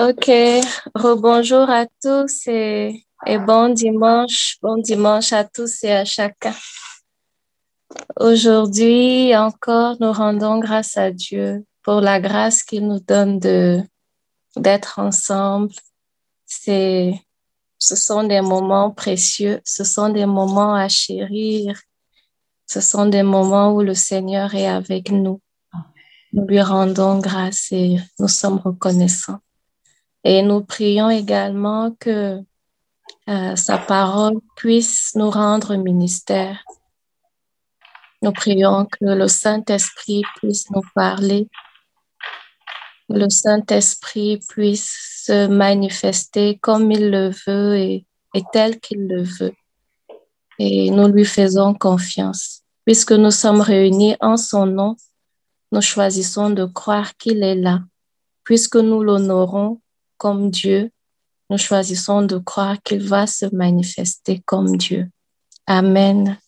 Ok, rebonjour à tous et, bon dimanche, bon dimanche à tous et à chacun. Aujourd'hui encore, nous rendons grâce à Dieu pour la grâce qu'il nous donne d'être ensemble. Ce sont des moments précieux, ce sont des moments à chérir, ce sont des moments où le Seigneur est avec nous. Nous lui rendons grâce et nous sommes reconnaissants. Et nous prions également que euh, sa parole puisse nous rendre ministère. Nous prions que le Saint-Esprit puisse nous parler, le Saint-Esprit puisse se manifester comme il le veut et, et tel qu'il le veut. Et nous lui faisons confiance. Puisque nous sommes réunis en son nom, nous choisissons de croire qu'il est là. Puisque nous l'honorons, comme Dieu, nous choisissons de croire qu'il va se manifester comme Dieu. Amen.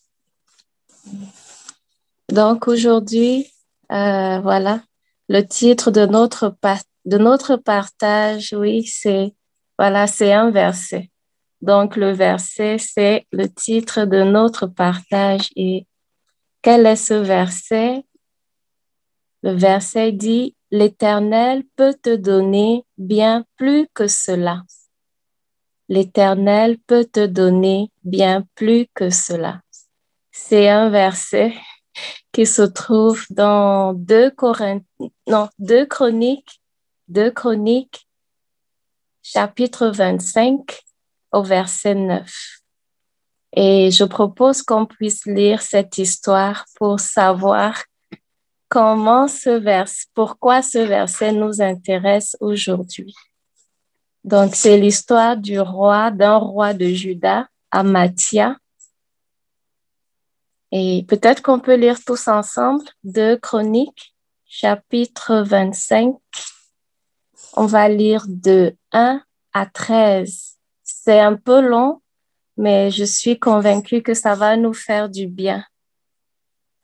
Donc aujourd'hui, euh, voilà, le titre de notre, de notre partage, oui, c'est, voilà, c'est un verset. Donc le verset, c'est le titre de notre partage. Et quel est ce verset? Le verset dit, L'Éternel peut te donner bien plus que cela. L'Éternel peut te donner bien plus que cela. C'est un verset qui se trouve dans deux Chroniques, Chroniques, chapitre 25 au verset 9. Et je propose qu'on puisse lire cette histoire pour savoir comment ce verset, pourquoi ce verset nous intéresse aujourd'hui? Donc, c'est l'histoire du roi, d'un roi de Juda, Amathia. Et peut-être qu'on peut lire tous ensemble deux Chroniques, chapitre 25. On va lire de 1 à 13. C'est un peu long, mais je suis convaincue que ça va nous faire du bien.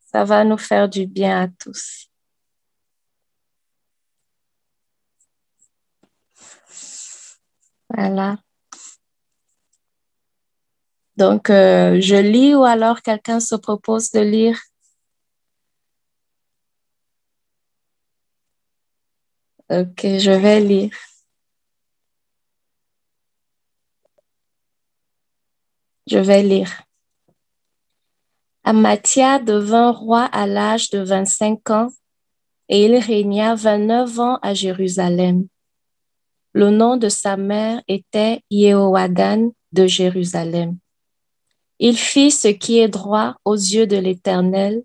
Ça va nous faire du bien à tous. Voilà. Donc, euh, je lis ou alors quelqu'un se propose de lire? Ok, je vais lire. Je vais lire. Amathia devint roi à l'âge de 25 ans et il régna 29 ans à Jérusalem. Le nom de sa mère était Yehoadan de Jérusalem. Il fit ce qui est droit aux yeux de l'Éternel,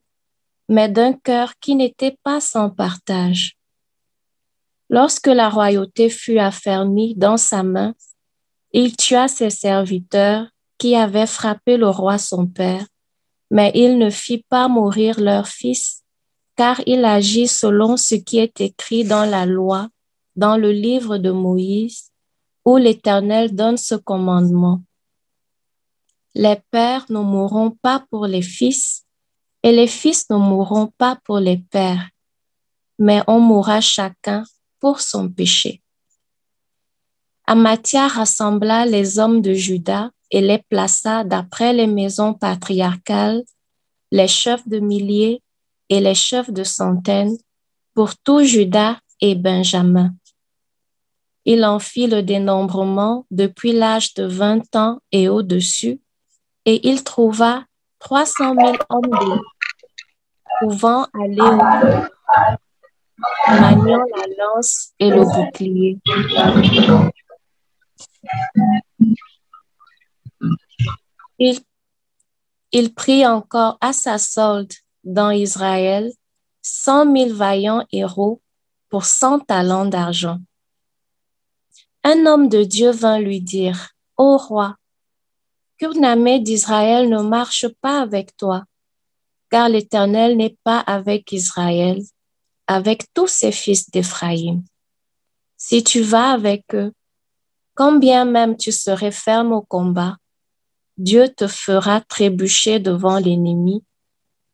mais d'un cœur qui n'était pas sans partage. Lorsque la royauté fut affermie dans sa main, il tua ses serviteurs qui avaient frappé le roi son père mais il ne fit pas mourir leur fils, car il agit selon ce qui est écrit dans la loi, dans le livre de Moïse, où l'Éternel donne ce commandement. Les pères ne mourront pas pour les fils, et les fils ne mourront pas pour les pères, mais on mourra chacun pour son péché. Amathia rassembla les hommes de Juda et les plaça d'après les maisons patriarcales, les chefs de milliers et les chefs de centaines, pour tout Juda et Benjamin. Il en fit le dénombrement depuis l'âge de 20 ans et au-dessus, et il trouva 300 000 hommes pouvant aller au maniant la lance et le bouclier. Il, prit encore à sa solde dans Israël cent mille vaillants héros pour cent talents d'argent. Un homme de Dieu vint lui dire, Ô roi, qu'une d'Israël ne marche pas avec toi, car l'Éternel n'est pas avec Israël, avec tous ses fils d'Éphraïm. Si tu vas avec eux, combien même tu serais ferme au combat, Dieu te fera trébucher devant l'ennemi,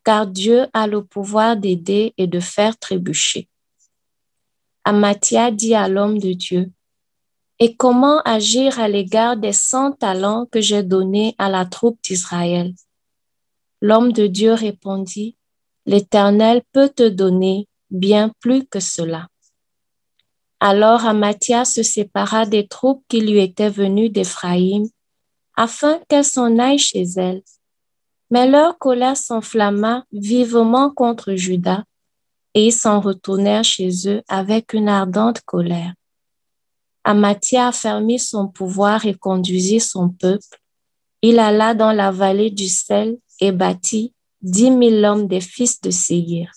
car Dieu a le pouvoir d'aider et de faire trébucher. Amathia dit à l'homme de Dieu, Et comment agir à l'égard des cent talents que j'ai donnés à la troupe d'Israël? L'homme de Dieu répondit, L'Éternel peut te donner bien plus que cela. Alors Amathia se sépara des troupes qui lui étaient venues d'Éphraïm, afin qu'elles s'en aillent chez elles. Mais leur colère s'enflamma vivement contre Judas, et ils s'en retournèrent chez eux avec une ardente colère. Amathia affermit son pouvoir et conduisit son peuple. Il alla dans la vallée du sel et bâtit dix mille hommes des fils de Séir.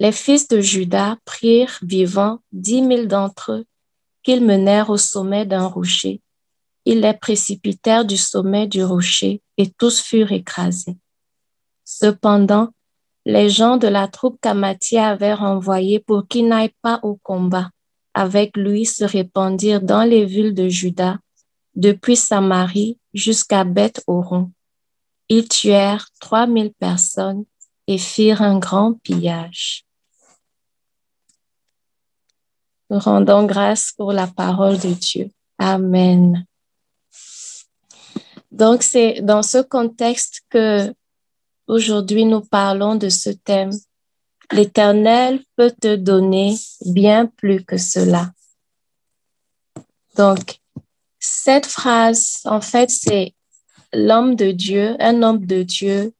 Les fils de Judas prirent vivants dix mille d'entre eux qu'ils menèrent au sommet d'un rocher. Ils les précipitèrent du sommet du rocher et tous furent écrasés. Cependant, les gens de la troupe qu'Amathia avait renvoyés pour qu'ils n'aillent pas au combat avec lui se répandirent dans les villes de Juda, depuis Samarie jusqu'à Beth-Horon. Ils tuèrent trois mille personnes et firent un grand pillage. Nous rendons grâce pour la parole de Dieu. Amen. Donc, c'est dans ce contexte que aujourd'hui nous parlons de ce thème. L'Éternel peut te donner bien plus que cela. Donc, cette phrase, en fait, c'est l'homme de Dieu, un homme de Dieu,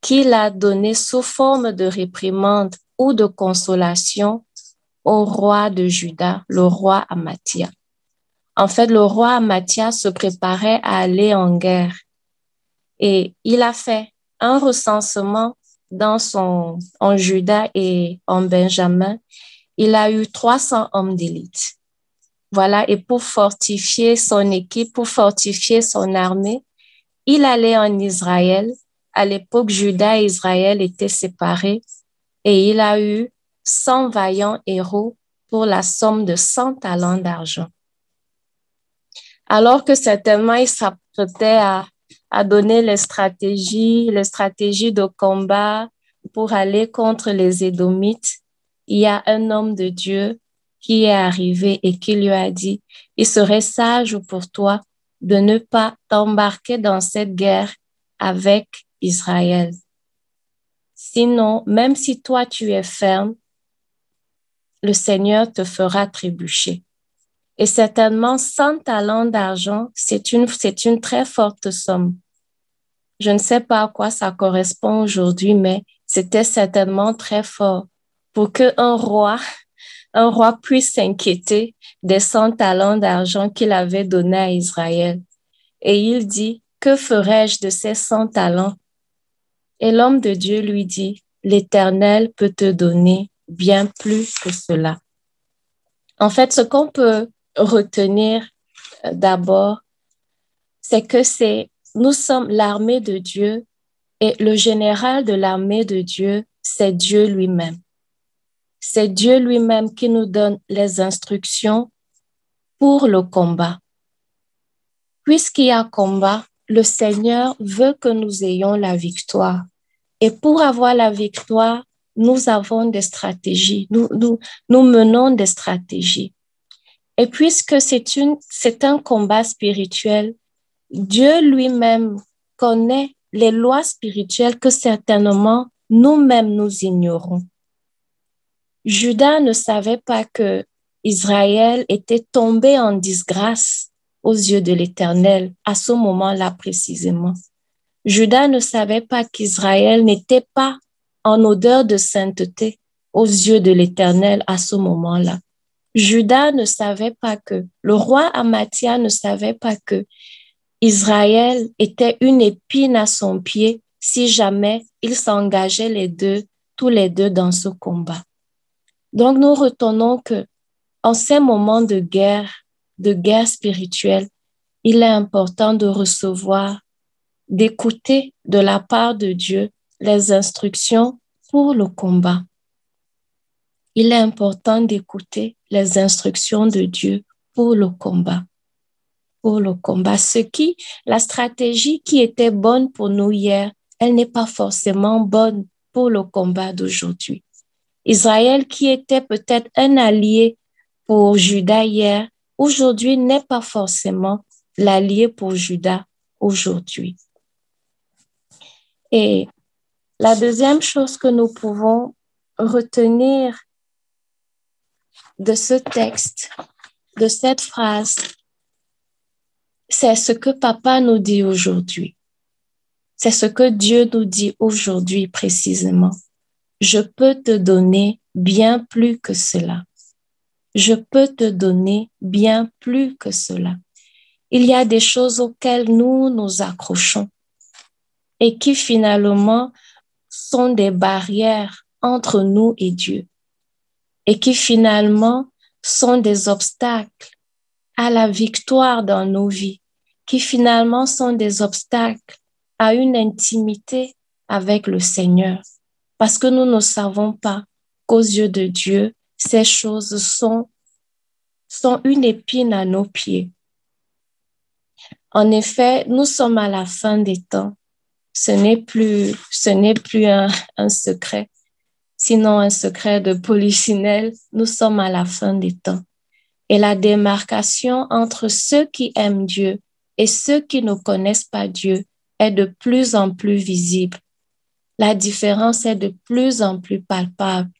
qui l'a donné sous forme de réprimande ou de consolation au roi de Juda, le roi Amathia. En fait, le roi Amathia se préparait à aller en guerre et il a fait un recensement dans son, en Juda et en Benjamin. Il a eu 300 hommes d'élite. Voilà, et pour fortifier son équipe, pour fortifier son armée, il allait en Israël. À l'époque, Juda et Israël étaient séparés et il a eu 100 vaillants héros pour la somme de 100 talents d'argent. Alors que certainement il s'apprêtait à, à donner les stratégies, les stratégies de combat pour aller contre les Édomites, il y a un homme de Dieu qui est arrivé et qui lui a dit, il serait sage pour toi de ne pas t'embarquer dans cette guerre avec Israël. Sinon, même si toi tu es ferme, le Seigneur te fera trébucher. Et certainement, 100 talents d'argent, c'est une, c'est une très forte somme. Je ne sais pas à quoi ça correspond aujourd'hui, mais c'était certainement très fort pour qu'un roi, un roi puisse s'inquiéter des 100 talents d'argent qu'il avait donnés à Israël. Et il dit, que ferai-je de ces 100 talents? Et l'homme de Dieu lui dit, l'Éternel peut te donner bien plus que cela. En fait, ce qu'on peut retenir euh, d'abord, c'est que c'est, nous sommes l'armée de Dieu et le général de l'armée de Dieu, c'est Dieu lui-même. C'est Dieu lui-même qui nous donne les instructions pour le combat. Puisqu'il y a combat, le Seigneur veut que nous ayons la victoire. Et pour avoir la victoire, nous avons des stratégies, nous, nous, nous menons des stratégies. Et puisque c'est c'est un combat spirituel, Dieu lui-même connaît les lois spirituelles que certainement nous-mêmes nous ignorons. Judas ne savait pas que Israël était tombé en disgrâce aux yeux de l'Éternel à ce moment-là précisément. Judas ne savait pas qu'Israël n'était pas en odeur de sainteté aux yeux de l'Éternel à ce moment-là. Judas ne savait pas que, le roi Amathia ne savait pas que Israël était une épine à son pied si jamais ils s'engageaient les deux, tous les deux dans ce combat. Donc nous retenons que en ces moments de guerre, de guerre spirituelle, il est important de recevoir, d'écouter de la part de Dieu les instructions pour le combat. Il est important d'écouter les instructions de Dieu pour le combat pour le combat. Ce qui, la stratégie qui était bonne pour nous hier, elle n'est pas forcément bonne pour le combat d'aujourd'hui. Israël, qui était peut-être un allié pour Judas hier, aujourd'hui n'est pas forcément l'allié pour Judas aujourd'hui. Et la deuxième chose que nous pouvons retenir de ce texte, de cette phrase, c'est ce que papa nous dit aujourd'hui. C'est ce que Dieu nous dit aujourd'hui précisément. Je peux te donner bien plus que cela. Je peux te donner bien plus que cela. Il y a des choses auxquelles nous nous accrochons et qui finalement sont des barrières entre nous et Dieu et qui finalement sont des obstacles à la victoire dans nos vies, qui finalement sont des obstacles à une intimité avec le Seigneur, parce que nous ne savons pas qu'aux yeux de Dieu, ces choses sont, une épine à nos pieds. En effet, nous sommes à la fin des temps. Ce n'est plus, un secret, sinon un secret de polichinelle. Nous sommes à la fin des temps. Et la démarcation entre ceux qui aiment Dieu et ceux qui ne connaissent pas Dieu est de plus en plus visible. La différence est de plus en plus palpable.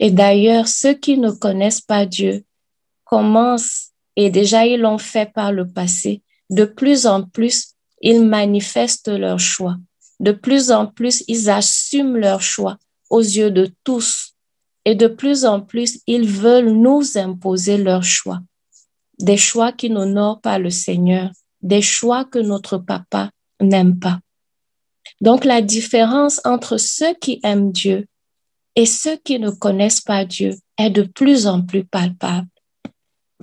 Et d'ailleurs, ceux qui ne connaissent pas Dieu commencent, et déjà ils l'ont fait par le passé, de plus en plus, ils manifestent leur choix. De plus en plus, ils assument leur choix aux yeux de tous. Et de plus en plus, ils veulent nous imposer leur choix. Des choix qui n'honorent pas le Seigneur, des choix que notre papa n'aime pas. Donc la différence entre ceux qui aiment Dieu et ceux qui ne connaissent pas Dieu est de plus en plus palpable.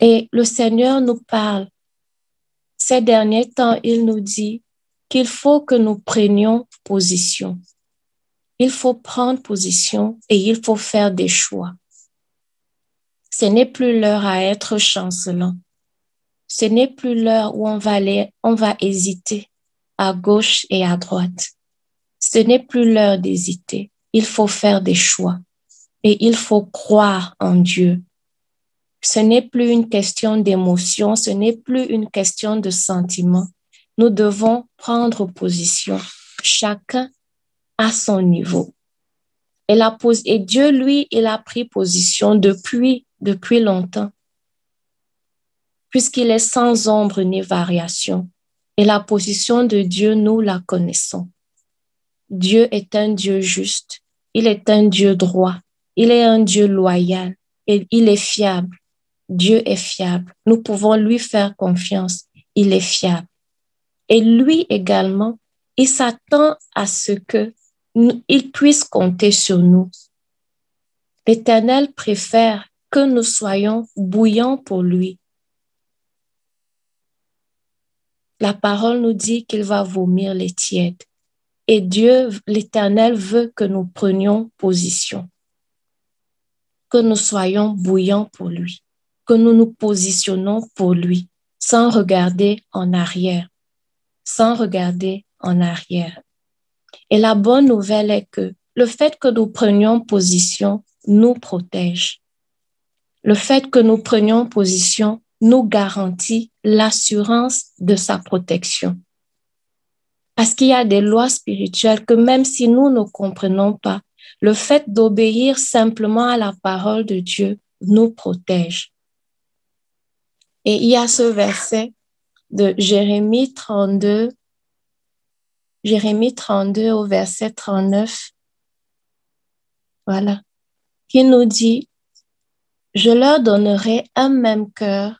Et le Seigneur nous parle. Ces derniers temps, il nous dit qu'il faut que nous prenions position. Il faut prendre position et il faut faire des choix. Ce n'est plus l'heure à être chancelant. Ce n'est plus l'heure où on va aller, on va hésiter à gauche et à droite. Ce n'est plus l'heure d'hésiter. Il faut faire des choix et il faut croire en Dieu. Ce n'est plus une question d'émotion, ce n'est plus une question de sentiment. Nous devons prendre position, chacun à son niveau. Et, la, et Dieu, lui, il a pris position depuis, depuis longtemps puisqu'il est sans ombre ni variation. Et la position de Dieu, nous la connaissons. Dieu est un Dieu juste, il est un Dieu droit, il est un Dieu loyal et il est fiable. Dieu est fiable. Nous pouvons lui faire confiance. Il est fiable. Et lui également, il s'attend à ce que il puisse compter sur nous. L'Éternel préfère que nous soyons bouillants pour lui La parole nous dit qu'il va vomir les tièdes. Et Dieu, l'Éternel, veut que nous prenions position, que nous soyons bouillants pour lui, que nous nous positionnons pour lui, sans regarder en arrière, sans regarder en arrière. Et la bonne nouvelle est que le fait que nous prenions position nous protège. Le fait que nous prenions position nous garantit l'assurance de sa protection. Parce qu'il y a des lois spirituelles que même si nous ne comprenons pas, le fait d'obéir simplement à la parole de Dieu nous protège. Et il y a ce verset de Jérémie 32, Jérémie 32 au verset 39, voilà, qui nous dit, je leur donnerai un même cœur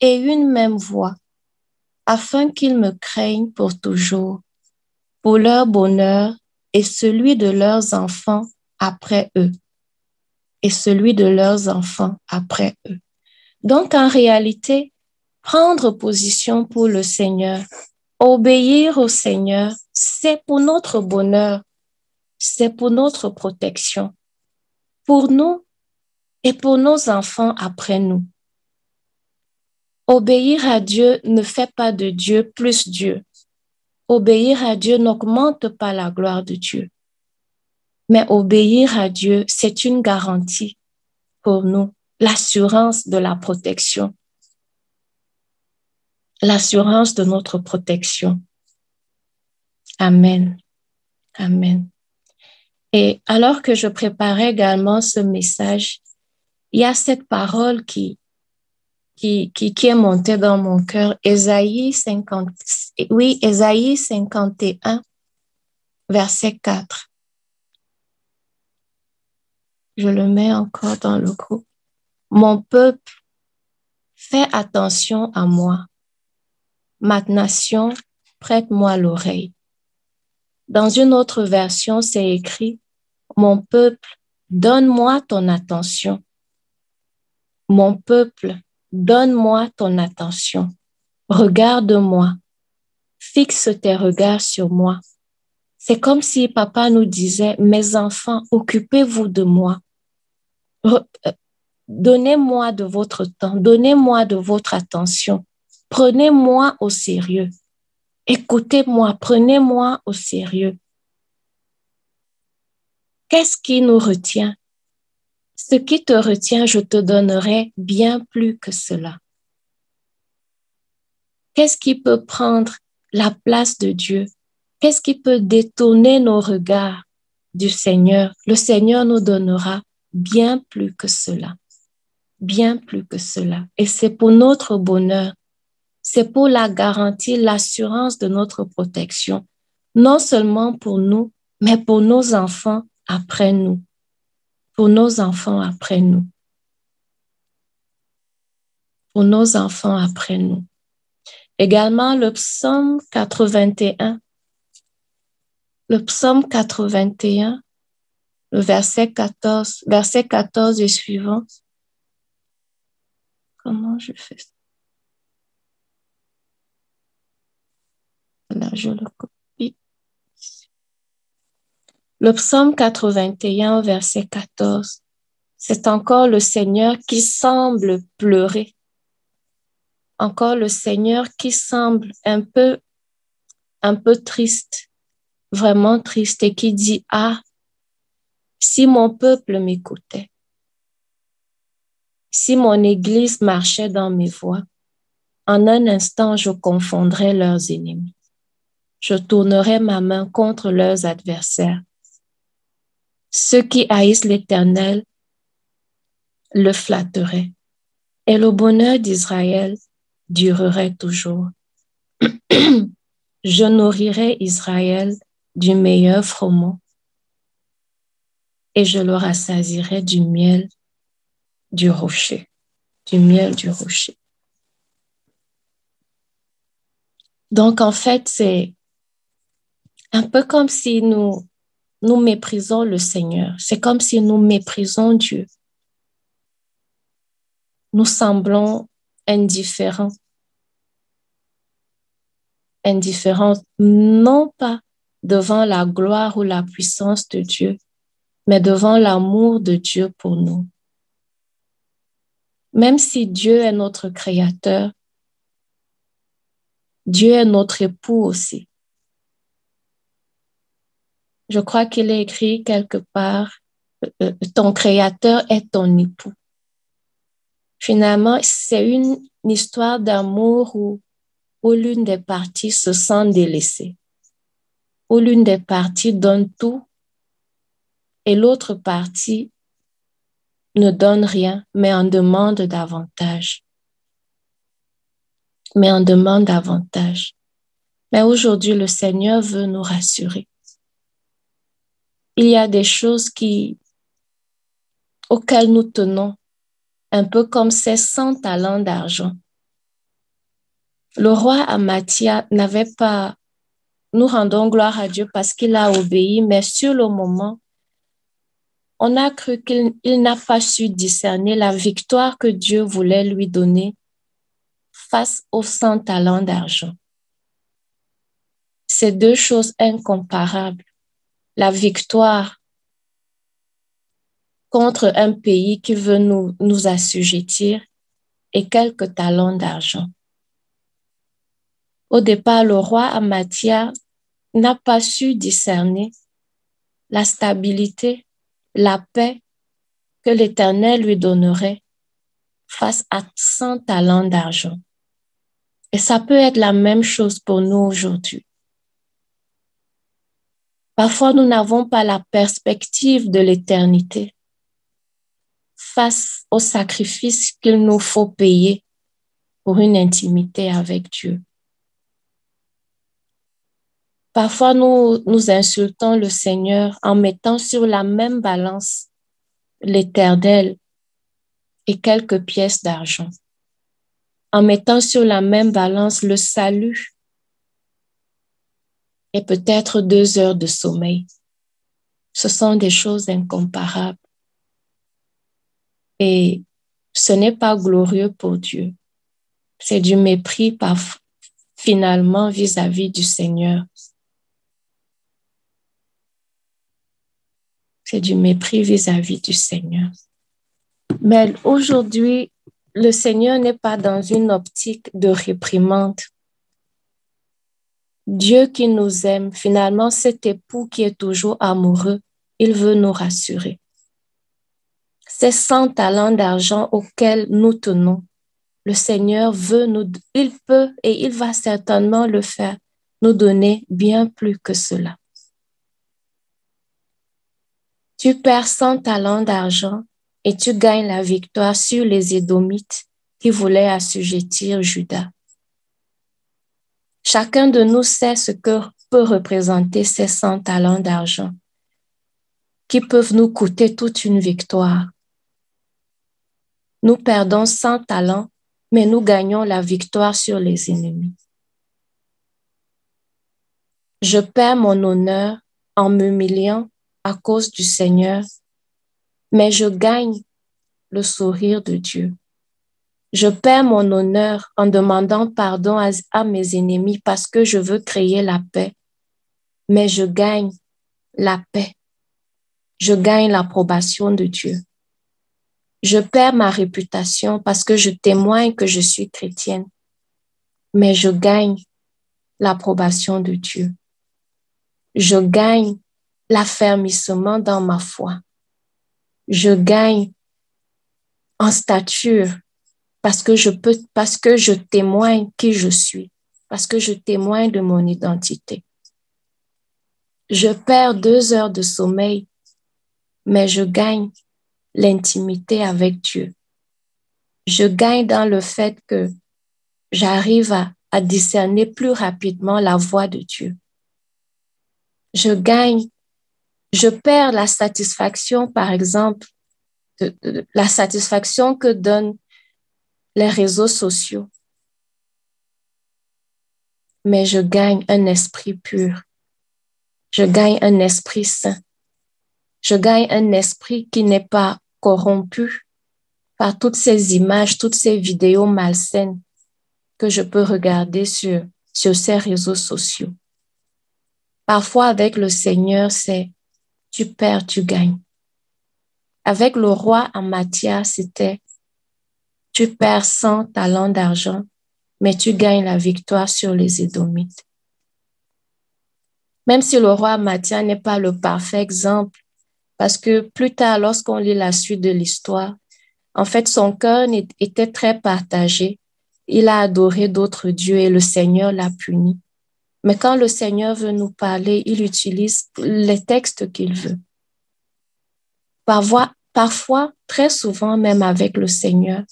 et une même voix, afin qu'ils me craignent pour toujours, pour leur bonheur et celui de leurs enfants après eux, et celui de leurs enfants après eux. Donc, en réalité, prendre position pour le Seigneur, obéir au Seigneur, c'est pour notre bonheur, c'est pour notre protection, pour nous et pour nos enfants après nous. Obéir à Dieu ne fait pas de Dieu plus Dieu. Obéir à Dieu n'augmente pas la gloire de Dieu. Mais obéir à Dieu, c'est une garantie pour nous l'assurance de la protection, l'assurance de notre protection. Amen. Amen. Et alors que je préparais également ce message, il y a cette parole qui, qui, est montée dans mon cœur, Ésaïe 50, oui, Ésaïe 51, verset 4. Je le mets encore dans le groupe. Mon peuple, fais attention à moi. Ma nation, prête-moi l'oreille. Dans une autre version, c'est écrit, Mon peuple, donne-moi ton attention. Mon peuple, donne-moi ton attention. Regarde-moi. Fixe tes regards sur moi. C'est comme si papa nous disait, mes enfants, occupez-vous de moi. Euh, donnez-moi de votre temps, donnez-moi de votre attention. Prenez-moi au sérieux. Écoutez-moi, prenez-moi au sérieux. Qu'est-ce qui nous retient? Ce qui te retient, je te donnerai bien plus que cela. Qu'est-ce qui peut prendre la place de Dieu? Qu'est-ce qui peut détourner nos regards du Seigneur? Le Seigneur nous donnera bien plus que cela. Bien plus que cela. Et c'est pour notre bonheur c'est pour la garantie, l'assurance de notre protection, non seulement pour nous, mais pour nos enfants après nous. Pour nos enfants après nous. Pour nos enfants après nous. Également le psaume 81. Le psaume 81, le verset 14, verset 14 et suivant. Comment je fais ça? Là, je le copie. Le psaume 81, verset 14. C'est encore le Seigneur qui semble pleurer. Encore le Seigneur qui semble un peu, un peu triste, vraiment triste et qui dit, ah, si mon peuple m'écoutait, si mon Église marchait dans mes voies, en un instant, je confondrais leurs ennemis je tournerai ma main contre leurs adversaires. Ceux qui haïssent l'Éternel le flatteraient, et le bonheur d'Israël durerait toujours. je nourrirai Israël du meilleur froment, et je le rassasirai du miel du rocher, du miel du rocher. Donc, en fait, c'est un peu comme si nous, nous méprisons le Seigneur. C'est comme si nous méprisons Dieu. Nous semblons indifférents. Indifférents, non pas devant la gloire ou la puissance de Dieu, mais devant l'amour de Dieu pour nous. Même si Dieu est notre créateur, Dieu est notre époux aussi. Je crois qu'il est écrit quelque part, euh, euh, ton créateur est ton époux. Finalement, c'est une, histoire d'amour où, où l'une des parties se sent délaissée, où l'une des parties donne tout et l'autre partie ne donne rien, mais en demande davantage. Mais en demande davantage. Mais aujourd'hui, le Seigneur veut nous rassurer il y a des choses auxquelles nous tenons, un peu comme ces 100 talents d'argent. Le roi Amathia n'avait pas, nous rendons gloire à Dieu parce qu'il a obéi, mais sur le moment, on a cru qu'il n'a pas su discerner la victoire que Dieu voulait lui donner face aux 100 talents d'argent. C'est deux choses incomparables la victoire contre un pays qui veut nous, assujettir et quelques talents d'argent. Au départ, le roi Amathia n'a pas su discerner la stabilité, la paix que l'Éternel lui donnerait face à 100 talents d'argent. Et ça peut être la même chose pour nous aujourd'hui. Parfois, nous n'avons pas la perspective de l'éternité face au sacrifice qu'il nous faut payer pour une intimité avec Dieu. Parfois, nous, nous insultons le Seigneur en mettant sur la même balance l'éternel et quelques pièces d'argent, en mettant sur la même balance le salut et peut-être deux heures de sommeil. Ce sont des choses incomparables. Et ce n'est pas glorieux pour Dieu. C'est du mépris finalement vis-à-vis du Seigneur. C'est du mépris vis-à-vis du Seigneur. Mais aujourd'hui, le Seigneur n'est pas dans une optique de réprimande. Dieu qui nous aime, finalement, cet époux qui est toujours amoureux, il veut nous rassurer. Ces 100 talents d'argent auxquels nous tenons, le Seigneur veut nous, il peut et il va certainement le faire, nous donner bien plus que cela. Tu perds 100 talents d'argent et tu gagnes la victoire sur les Édomites qui voulaient assujettir Judas. Chacun de nous sait ce que peut représenter ces 100 talents d'argent qui peuvent nous coûter toute une victoire. Nous perdons 100 talents, mais nous gagnons la victoire sur les ennemis. Je perds mon honneur en m'humiliant à cause du Seigneur, mais je gagne le sourire de Dieu. Je perds mon honneur en demandant pardon à, mes ennemis parce que je veux créer la paix, mais je gagne la paix. Je gagne l'approbation de Dieu. Je perds ma réputation parce que je témoigne que je suis chrétienne, mais je gagne l'approbation de Dieu. Je gagne l'affermissement dans ma foi. Je gagne en stature parce que je peux, parce que je témoigne qui je suis, parce que je témoigne de mon identité. Je perds deux heures de sommeil, mais je gagne l'intimité avec Dieu. Je gagne dans le fait que j'arrive à, à discerner plus rapidement la voix de Dieu. Je gagne je perds la satisfaction, par exemple, la satisfaction que donnent les réseaux sociaux. Mais je gagne un esprit pur. Je gagne un esprit saint. Je gagne un esprit qui n'est pas corrompu par toutes ces images, toutes ces vidéos malsaines que je peux regarder sur, sur ces réseaux sociaux. Parfois, avec le Seigneur, c'est tu perds, tu gagnes. Avec le roi Amathia, c'était tu perds 100 talents d'argent, mais tu gagnes la victoire sur les Édomites. Même si le roi Amathia n'est pas le parfait exemple, parce que plus tard, lorsqu'on lit la suite de l'histoire, en fait, son cœur était très partagé. Il a adoré d'autres dieux et le Seigneur l'a puni. Mais quand le Seigneur veut nous parler, il utilise les textes qu'il veut. Parfois, très souvent même avec le Seigneur,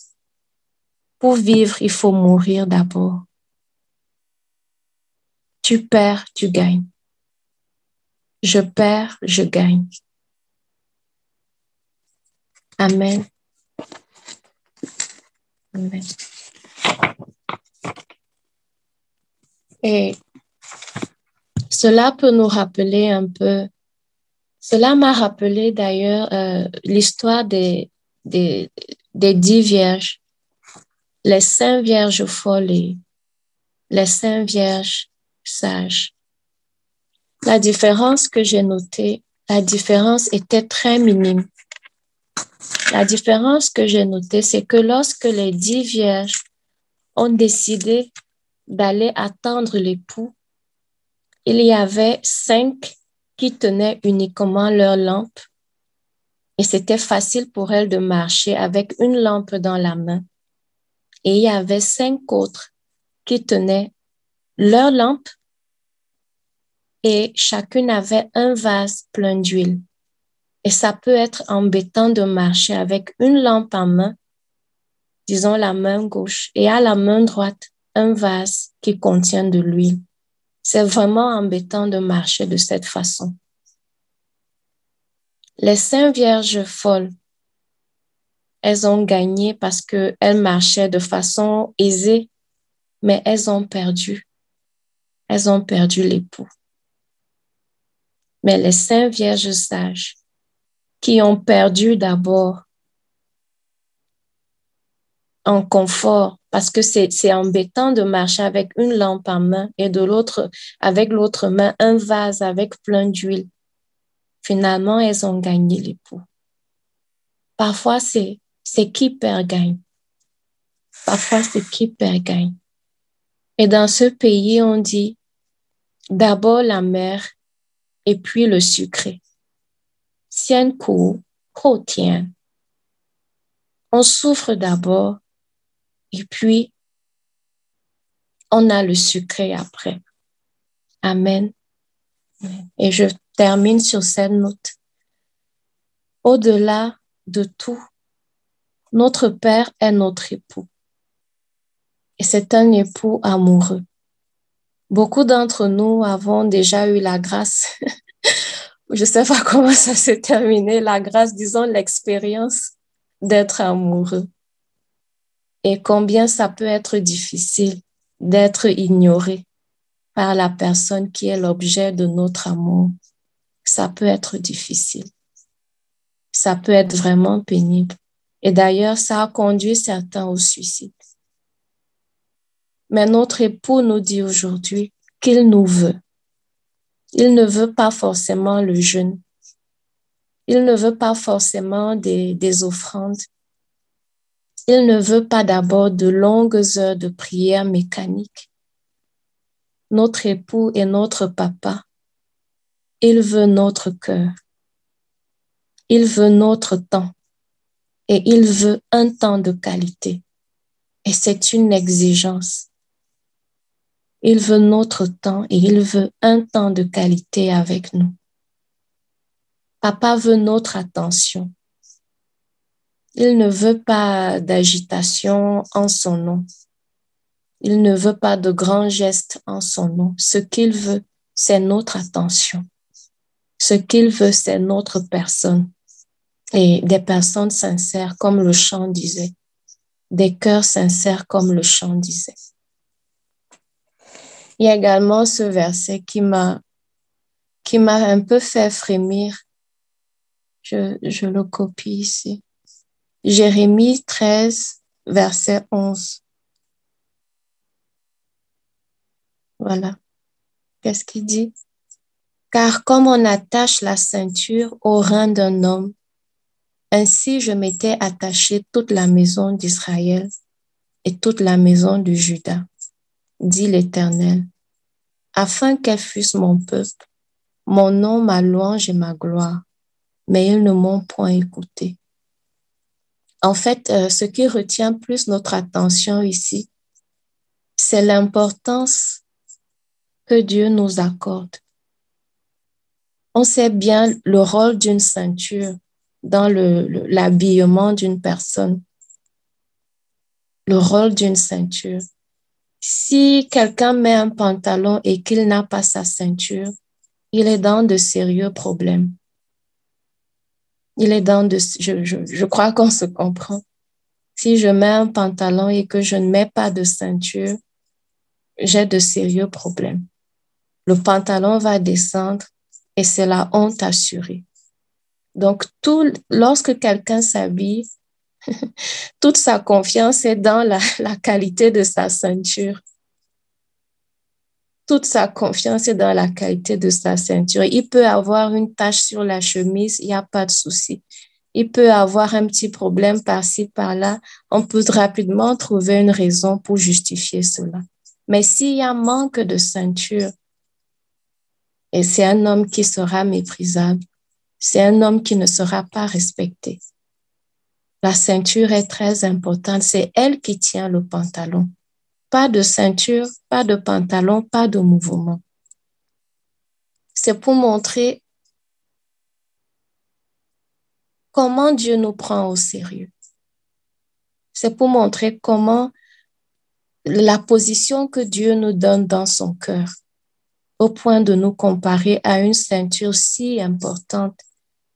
pour vivre, il faut mourir d'abord. Tu perds, tu gagnes. Je perds, je gagne. Amen. Et cela peut nous rappeler un peu, cela m'a rappelé d'ailleurs euh, l'histoire des, des, des, dix vierges, les cinq vierges folles les cinq vierges sages. La différence que j'ai notée, la différence était très minime. La différence que j'ai notée, c'est que lorsque les dix vierges ont décidé d'aller attendre l'époux, il y avait cinq qui tenaient uniquement leur lampe Et c'était facile pour elle de marcher avec une lampe dans la main. Et il y avait cinq autres qui tenaient leur lampe et chacune avait un vase plein d'huile. Et ça peut être embêtant de marcher avec une lampe en main, disons la main gauche, et à la main droite, un vase qui contient de l'huile. C'est vraiment embêtant de marcher de cette façon. Les cinq vierges folles, elles ont gagné parce qu'elles marchaient de façon aisée, mais elles ont perdu. Elles ont perdu l'époux. Mais les cinq vierges sages, qui ont perdu d'abord en confort, parce que c'est embêtant de marcher avec une lampe en main et de l'autre, avec l'autre main, un vase avec plein d'huile. Finalement, elles ont gagné l'époux. Parfois, c'est qui perd gagne. Parfois, c'est qui perd gagne. Et dans ce pays, on dit d'abord la mère et puis le sucré. On souffre d'abord et puis on a le sucré après. Amen. Et je termine sur cette note. Au-delà de tout, notre Père est notre époux. Et c'est un époux amoureux. Beaucoup d'entre nous avons déjà eu la grâce je ne sais pas comment ça s'est terminé, la grâce, disons l'expérience d'être amoureux. Et combien ça peut être difficile d'être ignoré par la personne qui est l'objet de notre amour. Ça peut être difficile. Ça peut être vraiment pénible. Et d'ailleurs, ça a conduit certains au suicide. Mais notre époux nous dit aujourd'hui qu'il nous veut il ne veut pas forcément le jeûne. Il ne veut pas forcément des, des offrandes. Il ne veut pas d'abord de longues heures de prière mécanique. Notre époux et notre papa, il veut notre cœur. Il veut notre temps. Et il veut un temps de qualité. Et c'est une exigence. Il veut notre temps et il veut un temps de qualité avec nous. Papa veut notre attention. Il ne veut pas d'agitation en son nom. Il ne veut pas de grands gestes en son nom. Ce qu'il veut, c'est notre attention. Ce qu'il veut, c'est notre personne. Et des personnes sincères, comme le chant disait. Des cœurs sincères, comme le chant disait. Il y a également ce verset qui m'a qui m'a un peu fait frémir. Je, je le copie ici. Jérémie 13, verset 11. Voilà. Qu'est-ce qu'il dit? Car comme on attache la ceinture au rein d'un homme, ainsi je m'étais attaché toute la maison d'Israël et toute la maison de Juda dit l'Éternel, afin qu'elle fussent mon peuple, mon nom, ma louange et ma gloire, mais ils ne m'ont point écouté. En fait, euh, ce qui retient plus notre attention ici, c'est l'importance que Dieu nous accorde. On sait bien le rôle d'une ceinture dans l'habillement d'une personne, le rôle d'une ceinture. Si quelqu'un met un pantalon et qu'il n'a pas sa ceinture, il est dans de sérieux problèmes. Il est dans de, je, je crois qu'on se comprend. Si je mets un pantalon et que je ne mets pas de ceinture, j'ai de sérieux problèmes. Le pantalon va descendre et c'est la honte assurée. Donc, lorsque quelqu'un s'habille, toute sa confiance est dans la, la qualité de sa ceinture. Toute sa confiance est dans la qualité de sa ceinture. Il peut avoir une tache sur la chemise, il n'y a pas de souci. Il peut avoir un petit problème par-ci, par-là. On peut rapidement trouver une raison pour justifier cela. Mais s'il y a manque de ceinture, et c'est un homme qui sera méprisable, c'est un homme qui ne sera pas respecté. La ceinture est très importante. C'est elle qui tient le pantalon. Pas de ceinture, pas de pantalon, pas de mouvement. C'est pour montrer comment Dieu nous prend au sérieux. C'est pour montrer comment la position que Dieu nous donne dans son cœur, au point de nous comparer à une ceinture si importante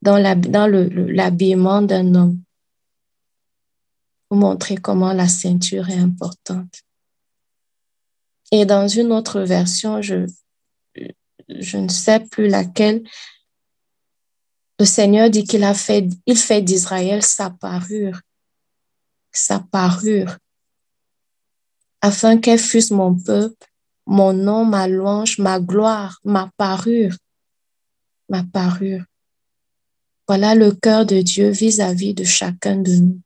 dans l'habillement d'un homme, pour montrer comment la ceinture est importante. Et dans une autre version, je, ne sais plus laquelle, le Seigneur dit qu'il a fait, il fait d'Israël sa parure, sa parure, afin qu'elle fût mon peuple, mon nom, ma louange, ma gloire, ma parure, ma parure. Voilà le cœur de Dieu vis-à-vis de chacun de nous.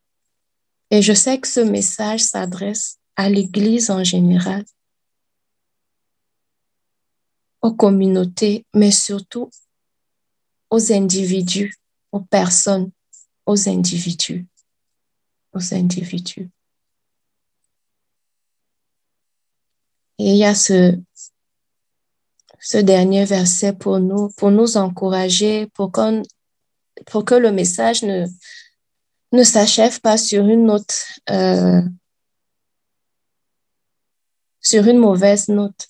Et je sais que ce message s'adresse à l'Église en général, aux communautés, mais surtout aux individus, aux personnes, aux individus, aux individus. Et il y a ce, ce dernier verset pour nous, pour nous encourager, pour, qu'on, pour que le message ne, s'achève pas sur une note, euh, sur une mauvaise note.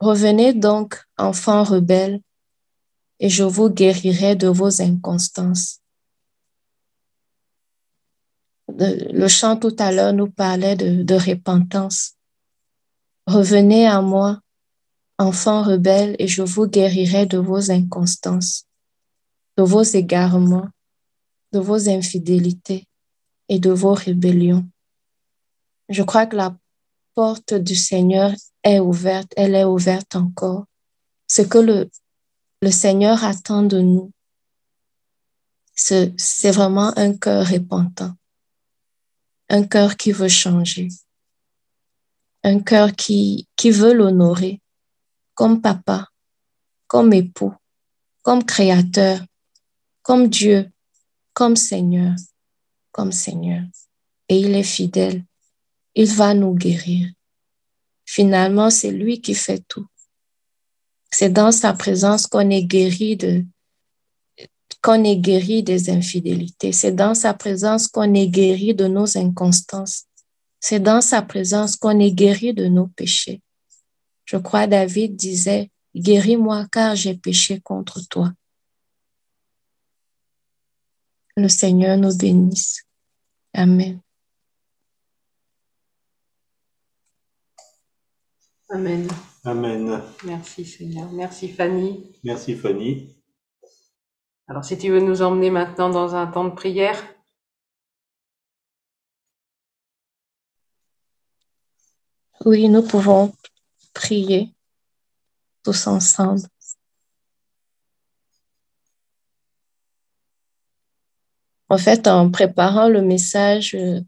Revenez donc, enfants rebelles, et je vous guérirai de vos inconstances. le chant tout à l'heure nous parlait de, de repentance. Revenez à moi, enfants rebelles, et je vous guérirai de vos inconstances, de vos égarements, de vos infidélités et de vos rébellions. Je crois que la porte du Seigneur est ouverte, elle est ouverte encore. Ce que le, Seigneur attend de nous, c'est vraiment un cœur repentant, un cœur qui veut changer, un cœur qui veut l'honorer comme papa, comme époux, comme créateur, comme Dieu, comme Seigneur, comme Seigneur. Et il est fidèle. Il va nous guérir. Finalement, c'est lui qui fait tout. C'est dans sa présence qu'on est guéri de, qu'on est guéri des infidélités. C'est dans sa présence qu'on est guéri de nos inconstances. C'est dans sa présence qu'on est guéri de nos péchés. Je crois David disait, guéris-moi car j'ai péché contre toi. Le Seigneur nous bénisse. Amen. Amen. Amen. Merci Seigneur. Merci Fanny. Merci Fanny. Alors si tu veux nous emmener maintenant dans un temps de prière. Oui, nous pouvons prier tous ensemble. En fait, en préparant le message, euh,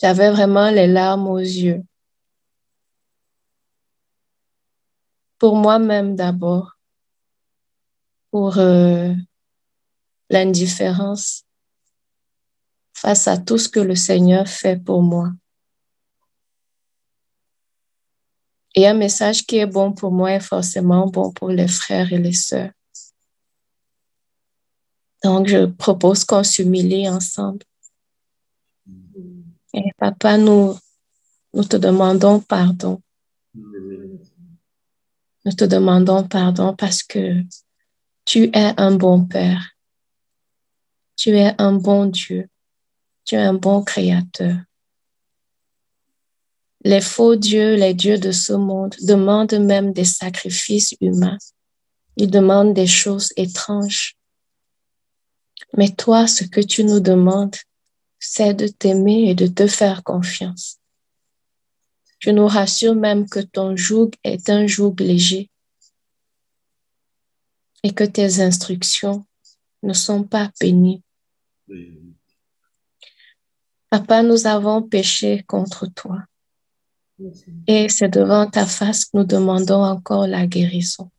j'avais vraiment les larmes aux yeux. Pour moi-même d'abord, pour euh, l'indifférence face à tout ce que le Seigneur fait pour moi. Et un message qui est bon pour moi est forcément bon pour les frères et les sœurs. Donc, je propose qu'on s'humilie ensemble. Et papa, nous, nous te demandons pardon. Nous te demandons pardon parce que tu es un bon Père. Tu es un bon Dieu. Tu un bon Créateur. Les faux dieux, les dieux de ce monde demandent même des sacrifices humains. Ils demandent des choses étranges. Mais toi, ce que tu nous demandes, c'est de t'aimer et de te faire confiance. Je nous rassure même que ton joug est un joug léger et que tes instructions ne sont pas pénibles. Papa, nous avons péché contre toi. Et c'est devant ta face que nous demandons encore la guérison.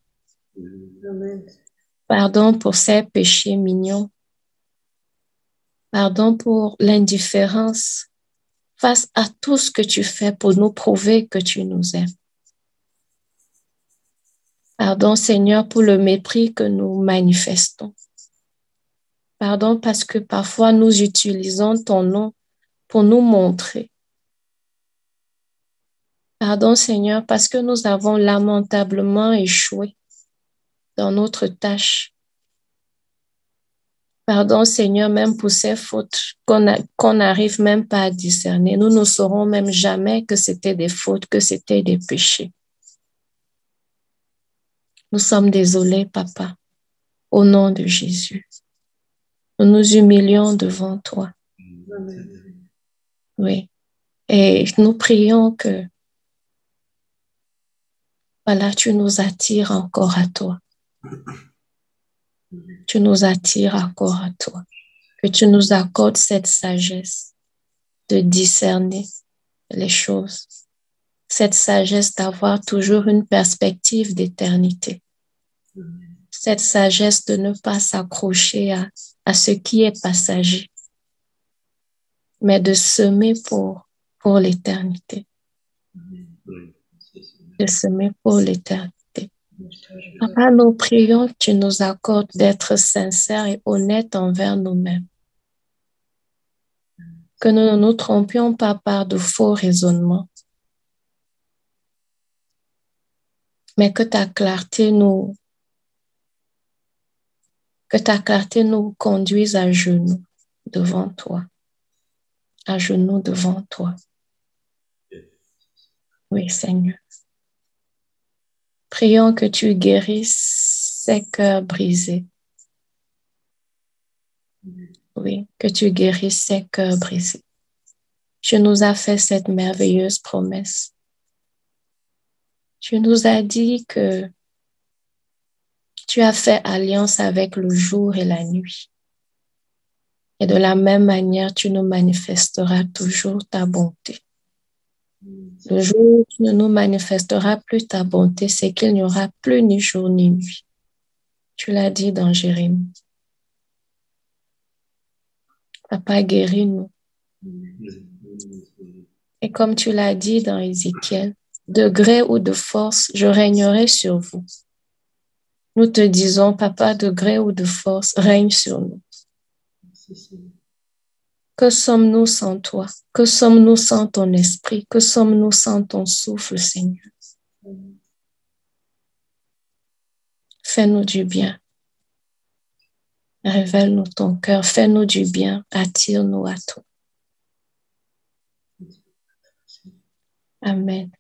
Pardon pour ces péchés mignons. Pardon pour l'indifférence face à tout ce que tu fais pour nous prouver que tu nous aimes. Pardon Seigneur pour le mépris que nous manifestons. Pardon parce que parfois nous utilisons ton nom pour nous montrer. Pardon Seigneur parce que nous avons lamentablement échoué dans notre tâche. Pardon Seigneur même pour ces fautes qu'on n'arrive même pas à discerner. Nous ne saurons même jamais que c'était des fautes, que c'était des péchés. Nous sommes désolés, Papa, au nom de Jésus. Nous nous humilions devant toi. Oui. Et nous prions que, voilà, tu nous attires encore à toi. Tu nous attires encore à toi. Que tu nous accordes cette sagesse de discerner les choses cette sagesse d'avoir toujours une perspective d'éternité. Cette sagesse de ne pas s'accrocher à, à ce qui est passager, mais de semer pour, pour l'éternité. De semer pour l'éternité. Papa, nous prions que tu nous accordes d'être sincères et honnêtes envers nous-mêmes. Que nous ne nous trompions pas par de faux raisonnements mais que ta clarté nous, que ta clarté nous conduise à genoux devant toi, à genoux devant toi. Oui, Seigneur. Prions que tu guérisses ces cœurs brisés. Oui, que tu guérisses ces cœurs brisés. Tu nous as fait cette merveilleuse promesse tu nous as dit que tu as fait alliance avec le jour et la nuit. Et de la même manière, tu nous manifesteras toujours ta bonté. Le jour où tu ne nous manifesteras plus ta bonté, c'est qu'il n'y aura plus ni jour ni nuit. Tu l'as dit dans Jérémie. Papa, guéris-nous. Et comme tu l'as dit dans Ézéchiel, de gré ou de force, je régnerai sur vous. Nous te disons, Papa, de gré ou de force, règne sur nous. Que sommes-nous sans toi? Que sommes-nous sans ton esprit? Que sommes-nous sans ton souffle, Seigneur? Fais-nous du bien. Révèle-nous ton cœur. Fais-nous du bien. Attire-nous à toi. Amen.